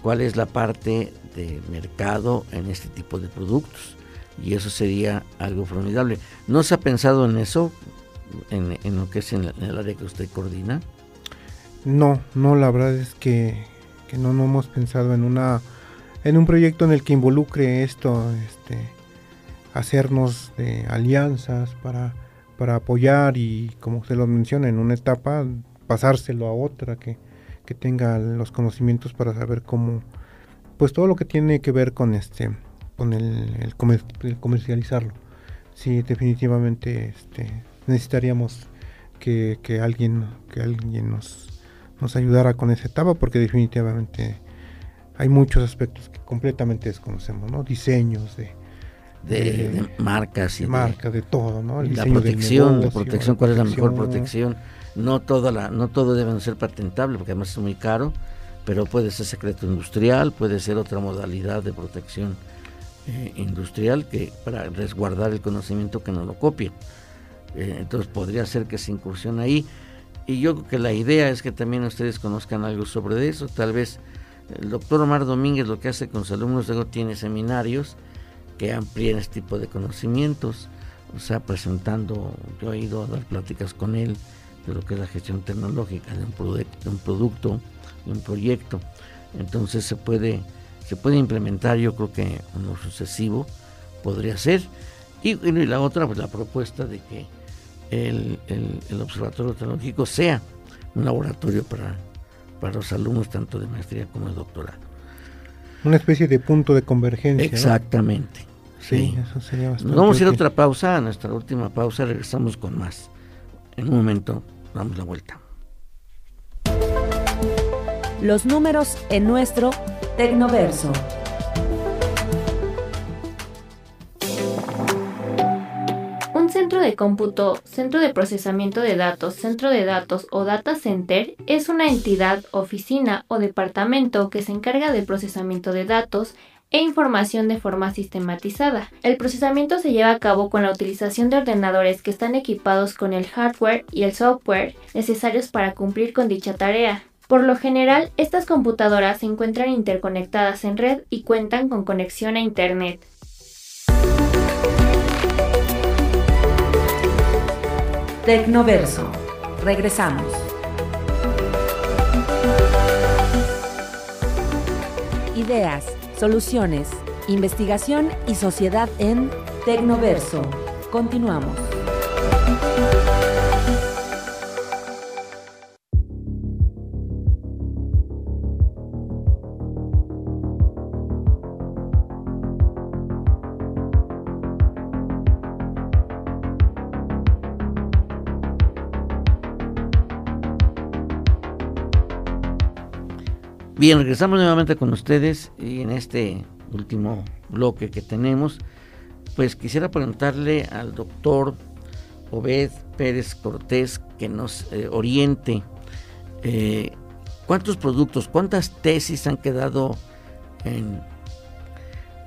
cuál es la parte de mercado en este tipo de productos y eso sería algo formidable. ¿No se ha pensado en eso, en, lo que es en, el área que usted coordina? No, no, la verdad es que, no, no hemos pensado en una en un proyecto en el que involucre esto, este, hacernos de alianzas para, para apoyar y como usted lo menciona, en una etapa pasárselo a otra que, que tenga los conocimientos para saber cómo, pues todo lo que tiene que ver con este, con el, comercializarlo. Sí, definitivamente este, necesitaríamos que, alguien, que alguien nos, nos ayudara con esa etapa porque definitivamente hay muchos aspectos que completamente desconocemos, ¿no? Diseños de de, marcas y de, marcas, de todo, ¿no? la protección, la protección, cuál es la mejor protección. No toda la, no todo debe ser patentable porque además es muy caro, pero puede ser secreto industrial, puede ser otra modalidad de protección eh, industrial que para resguardar el conocimiento que no lo copia. Eh, entonces podría ser que se incursione ahí. Y yo creo que la idea es que también ustedes conozcan algo sobre eso. Tal vez el doctor Omar Domínguez lo que hace con sus alumnos luego tiene seminarios que amplíen este tipo de conocimientos. O sea, presentando, yo he ido a dar pláticas con él de lo que es la gestión tecnológica de un, producto, de un producto, de un proyecto. Entonces se puede, se puede implementar, yo creo que en lo sucesivo podría ser. Y, y la otra, pues la propuesta de que el, Observatorio Tecnológico sea un laboratorio para, para los alumnos tanto de maestría como de doctorado. Una especie de punto de convergencia. Exactamente. Sí, eso sería bastante. vamos a ir a otra pausa, a nuestra última pausa, regresamos con más. En un momento damos la vuelta. Los números en nuestro Tecnoverso. centro de cómputo, centro de procesamiento de datos, centro de datos o data center es una entidad, oficina o departamento que se encarga del procesamiento de datos e información de forma sistematizada. El procesamiento se lleva a cabo con la utilización de ordenadores que están equipados con el hardware y el software necesarios para cumplir con dicha tarea. Por lo general, estas computadoras se encuentran interconectadas en red y cuentan con conexión a Internet. Tecnoverso. Regresamos. Ideas, soluciones, investigación y sociedad en Tecnoverso. Continuamos. Bien, regresamos nuevamente con ustedes y en este último bloque que tenemos, pues quisiera preguntarle al doctor Obed Pérez Cortés que nos eh, oriente eh, cuántos productos, cuántas tesis han quedado en,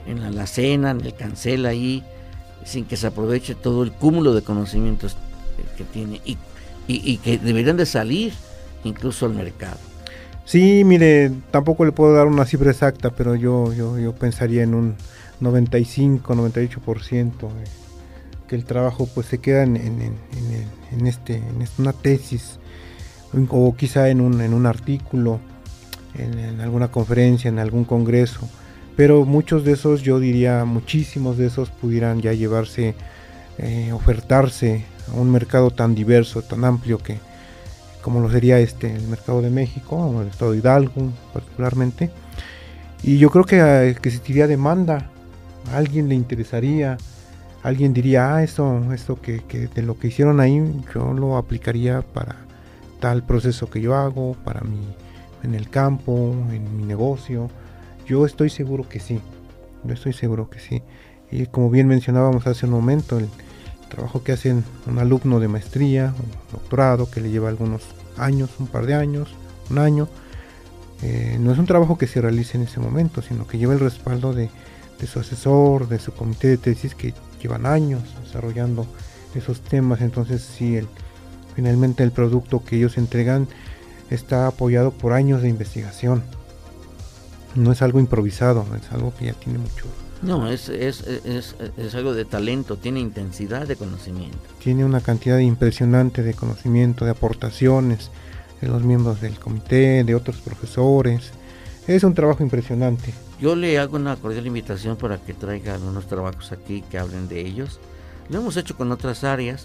en la alacena, en el cancel ahí, sin que se aproveche todo el cúmulo de conocimientos eh, que tiene y, y que deberían de salir incluso al mercado. Sí, mire, tampoco le puedo dar una cifra exacta, pero yo, yo, yo pensaría en un 95, 98% que el trabajo pues se queda en, en, en, este, en una tesis o quizá en un, en un artículo, en, alguna conferencia, en algún congreso, pero muchos de esos, yo diría muchísimos de esos pudieran ya llevarse, eh, ofertarse a un mercado tan diverso, tan amplio que, como lo sería este el mercado de México o el estado de Hidalgo particularmente. Y yo creo que, que existiría demanda. Alguien le interesaría. Alguien diría ah esto esto que, de lo que hicieron ahí yo lo aplicaría para tal proceso que yo hago para mi en el campo en mi negocio yo estoy seguro que sí. Yo estoy seguro que sí. Y como bien mencionábamos hace un momento el, trabajo que hace un alumno de maestría, un doctorado, que le lleva algunos años, un par de años, un año. Eh, no es un trabajo que se realice en ese momento, sino que lleva el respaldo de, su asesor, de su comité de tesis que llevan años desarrollando esos temas. Entonces, si el, finalmente el producto que ellos entregan está apoyado por años de investigación. No es algo improvisado, es algo que ya tiene mucho no, es, es, es, es, algo de talento, tiene intensidad de conocimiento. Tiene una cantidad impresionante de conocimiento, de aportaciones de los miembros del comité, de otros profesores. Es un trabajo impresionante. Yo le hago una cordial invitación para que traiga algunos trabajos aquí que hablen de ellos. Lo hemos hecho con otras áreas,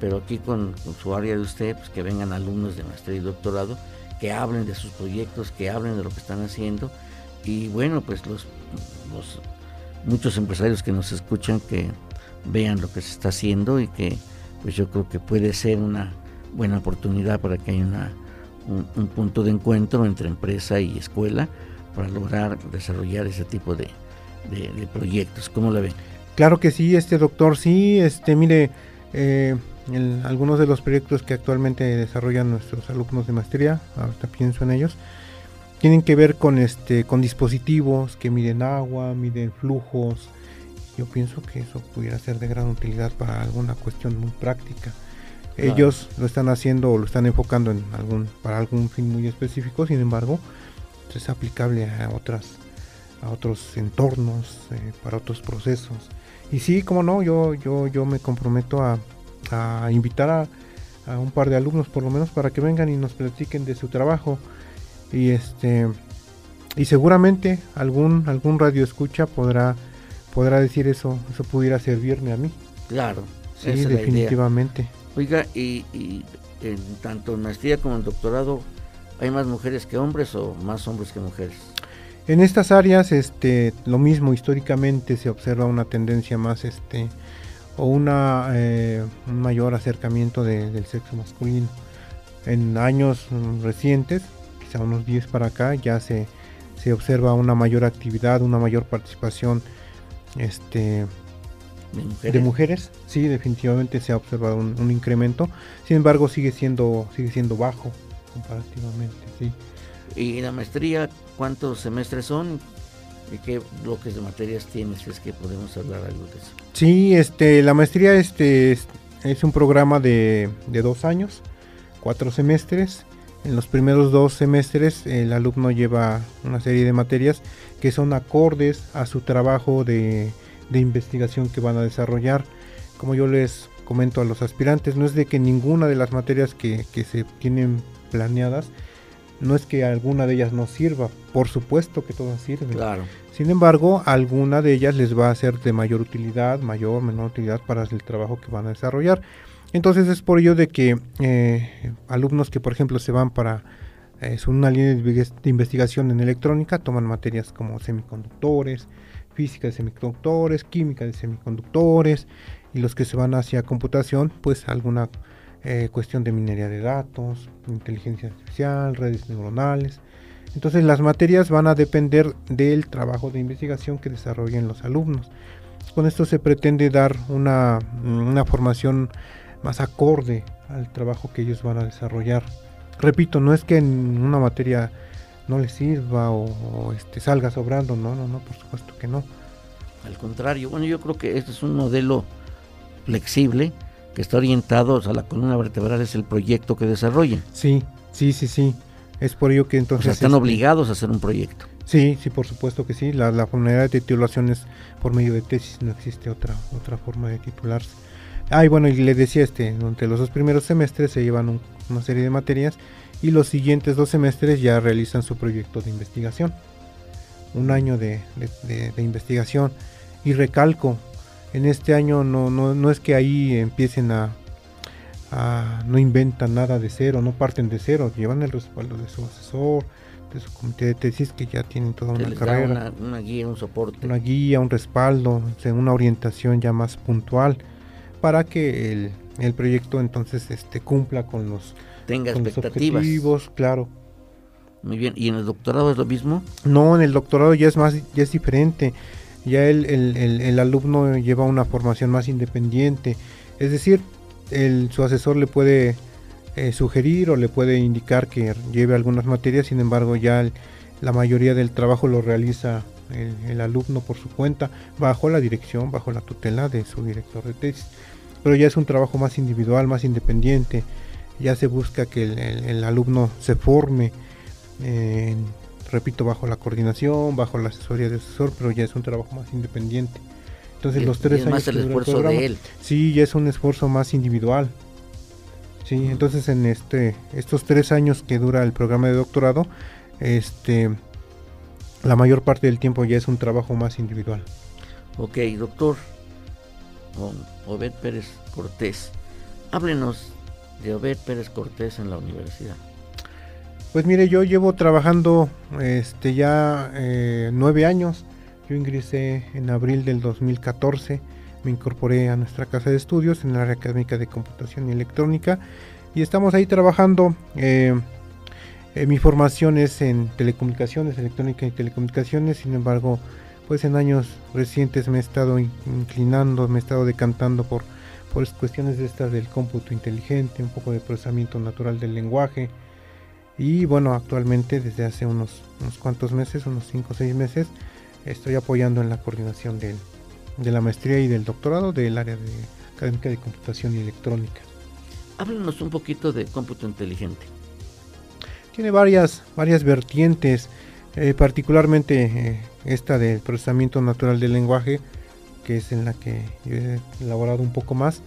pero aquí con, su área de usted, pues que vengan alumnos de maestría y doctorado, que hablen de sus proyectos, que hablen de lo que están haciendo. Y bueno, pues los, los muchos empresarios que nos escuchan que vean lo que se está haciendo y que pues yo creo que puede ser una buena oportunidad para que haya una, un, punto de encuentro entre empresa y escuela para lograr desarrollar ese tipo de, proyectos. ¿Cómo lo ven? Claro que sí, este doctor, sí, este, mire, eh, algunos de los proyectos que actualmente desarrollan nuestros alumnos de maestría, ahorita pienso en ellos, tienen que ver con este, con dispositivos que miden agua, miden flujos. Yo pienso que eso pudiera ser de gran utilidad para alguna cuestión muy práctica. Ellos lo están haciendo o lo están enfocando en algún, para algún fin muy específico, sin embargo, es aplicable a otras, a otros entornos, eh, para otros procesos. Y sí, como no, yo, yo, yo me comprometo a, invitar a, a, un par de alumnos por lo menos para que vengan y nos platiquen de su trabajo. Y este y seguramente algún algún radio escucha podrá podrá decir eso, eso pudiera servirme a mí. Claro, sí, definitivamente. Oiga, y, y en tanto en maestría como en doctorado, ¿hay más mujeres que hombres o más hombres que mujeres? En estas áreas, este, lo mismo históricamente se observa una tendencia más, este, o una eh, un mayor acercamiento del sexo masculino. En años recientes, quizá unos 10 para acá, ya se, se observa una mayor actividad, una mayor participación, este, ¿De mujeres? sí, definitivamente se ha observado un, un, incremento. Sin embargo, sigue siendo sigue siendo bajo comparativamente, sí. ¿Y la maestría cuántos semestres son? ¿Y qué bloques de materias tienes? Es que podemos hablar algo de eso. Sí, este, la maestría este, es, un programa de, dos años, cuatro semestres. En los primeros dos semestres el alumno lleva una serie de materias que son acordes a su trabajo de, investigación que van a desarrollar. Como yo les comento a los aspirantes, no es de que ninguna de las materias que, que se tienen planeadas no es que alguna de ellas no sirva, por supuesto que todas sirven. Claro. Sin embargo, alguna de ellas les va a ser de mayor utilidad, mayor, menor utilidad para el trabajo que van a desarrollar. Entonces es por ello de que eh, alumnos que por ejemplo se van para eh, una línea de investigación en electrónica toman materias como semiconductores, física de semiconductores, química de semiconductores y los que se van hacia computación pues alguna eh, cuestión de minería de datos, inteligencia artificial, redes neuronales. Entonces las materias van a depender del trabajo de investigación que desarrollen los alumnos. Con esto se pretende dar una, formación más acorde al trabajo que ellos van a desarrollar. Repito, no es que en una materia no les sirva o, este, salga sobrando, no, no, no, por supuesto que no. Al contrario, bueno, yo creo que este es un modelo flexible que está orientado a la columna vertebral es el proyecto que desarrollan. Sí, sí, sí, sí. Es por ello que entonces... están este, obligados a hacer un proyecto. Sí, sí, por supuesto que sí. La, la de titulación es por medio de tesis, no existe otra, otra forma de titularse. Ah, y bueno, y le decía este, durante los dos primeros semestres se llevan una serie de materias y los siguientes dos semestres ya realizan su proyecto de investigación. Un año de, de investigación. Y recalco, en este año no, no, no es que ahí empiecen a, no inventan nada de cero, no parten de cero, llevan el respaldo de su asesor, de su comité de tesis que ya tienen toda una carrera. una, guía, un soporte. Una guía, un respaldo, una orientación ya más puntual para que el, el proyecto entonces este, cumpla con los, Tenga expectativas. claro. Muy bien, ¿y en el doctorado es lo mismo? No, en el doctorado ya es más, ya es diferente ya el, el, alumno lleva una formación más independiente. Es decir, el, su asesor le puede eh, sugerir o le puede indicar que lleve algunas materias, sin embargo ya la mayoría del trabajo lo realiza el, alumno por su cuenta, bajo la dirección, bajo la tutela de su director de tesis. Pero ya es un trabajo más individual, más independiente. Ya se busca que el, alumno se forme en repito, bajo la coordinación, bajo la asesoría del asesor, pero ya es un trabajo más independiente. Entonces los tres años más el esfuerzo de él. Sí, ya es un esfuerzo más individual. Sí, entonces en este estos tres años que dura el programa de doctorado, este la mayor parte del tiempo ya es un trabajo más individual. Ok, doctor Obed Pérez Cortés, háblenos de Obed Pérez Cortés en la universidad. Pues mire, yo llevo trabajando este ya eh, nueve años. Yo ingresé en abril del 2014, me incorporé a nuestra casa de estudios en el área académica de computación y electrónica y estamos ahí trabajando. Eh, eh, mi formación es en telecomunicaciones, electrónica y telecomunicaciones, sin embargo, pues en años recientes me he estado inclinando, me he estado decantando por, por cuestiones de estas del cómputo inteligente, un poco de procesamiento natural del lenguaje. Y bueno, actualmente desde hace unos, unos cuantos meses, unos 5 o 6 meses, estoy apoyando en la coordinación del, de la maestría y del doctorado del área de académica de computación y electrónica. Háblanos un poquito de cómputo inteligente. Tiene varias, varias vertientes, eh, particularmente eh, esta del procesamiento natural del lenguaje, que es en la que yo he elaborado un poco más.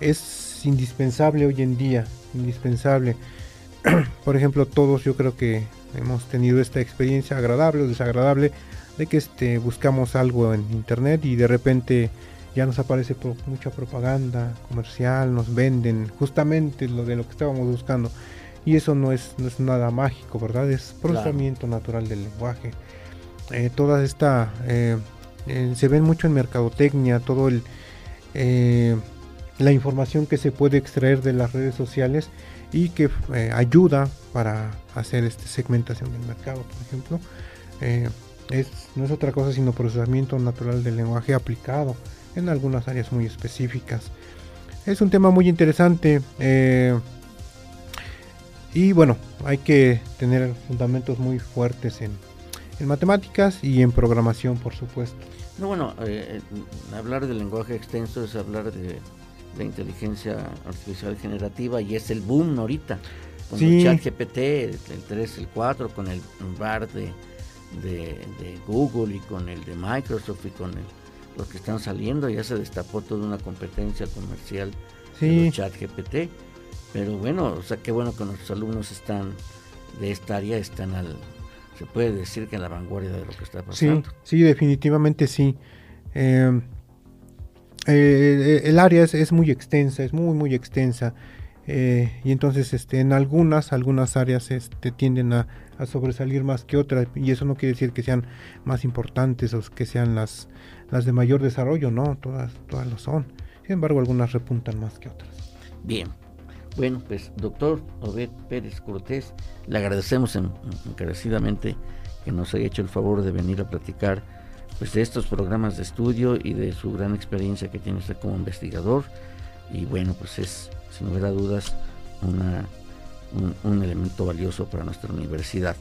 Es indispensable hoy en día, indispensable. Por ejemplo, todos yo creo que hemos tenido esta experiencia agradable o desagradable de que este, buscamos algo en internet y de repente ya nos aparece mucha propaganda comercial, nos venden justamente lo de lo que estábamos buscando. Y eso no es, no es nada mágico, ¿verdad? Es procesamiento natural del lenguaje. Eh, toda esta... Eh, eh, se ven mucho en mercadotecnia, todo el... la información que se puede extraer de las redes sociales y que ayuda para hacer esta segmentación del mercado, por ejemplo es, no es otra cosa sino procesamiento natural del lenguaje aplicado en algunas áreas muy específicas. Es un tema muy interesante eh, y bueno, hay que tener fundamentos muy fuertes en, matemáticas y en programación, por supuesto. No, bueno, eh, hablar del lenguaje extenso es hablar de, de inteligencia artificial generativa y es el boom ahorita. Con el chat GPT, el 3, el 4, con el bar de, de, Google y con el de Microsoft y con el, los que están saliendo, ya se destapó toda una competencia comercial de chat GPT. Pero bueno, o sea, qué bueno que nuestros alumnos están de esta área, están al, se puede decir que en la vanguardia de lo que está pasando. Sí, sí definitivamente sí. Eh, eh, el área es, es, muy extensa, es muy, muy extensa. Eh, y entonces este, en algunas, algunas áreas este, tienden a, sobresalir más que otras y eso no quiere decir que sean más importantes o que sean las, las de mayor desarrollo, no, todas, todas lo son. Sin embargo, algunas repuntan más que otras. Bien, bueno, pues doctor Obed Pérez Cortés, le agradecemos encarecidamente que nos haya hecho el favor de venir a platicar pues, de estos programas de estudio y de su gran experiencia que tiene usted como investigador. Y bueno, pues es sin lugar a dudas, un, elemento valioso para nuestra universidad.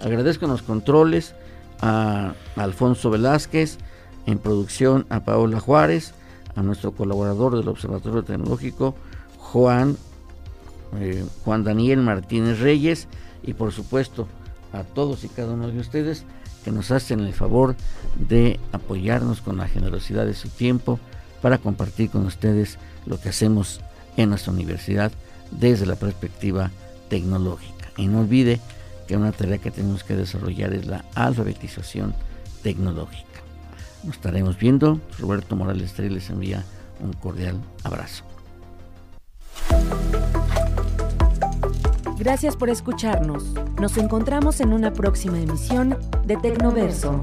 Agradezco en los controles a, Alfonso Velázquez, en producción a Paola Juárez, a nuestro colaborador del Observatorio Tecnológico, Juan, eh, Juan Daniel Martínez Reyes, y por supuesto a todos y cada uno de ustedes que nos hacen el favor de apoyarnos con la generosidad de su tiempo para compartir con ustedes lo que hacemos en nuestra universidad desde la perspectiva tecnológica. Y no olvide que una tarea que tenemos que desarrollar es la alfabetización tecnológica. Nos estaremos viendo. Roberto Morales Tres les envía un cordial abrazo. Gracias por escucharnos. Nos encontramos en una próxima emisión de Tecnoverso.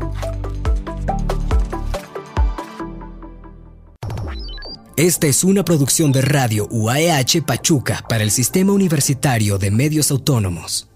Esta es una producción de Radio UAEH Pachuca para el Sistema Universitario de Medios Autónomos.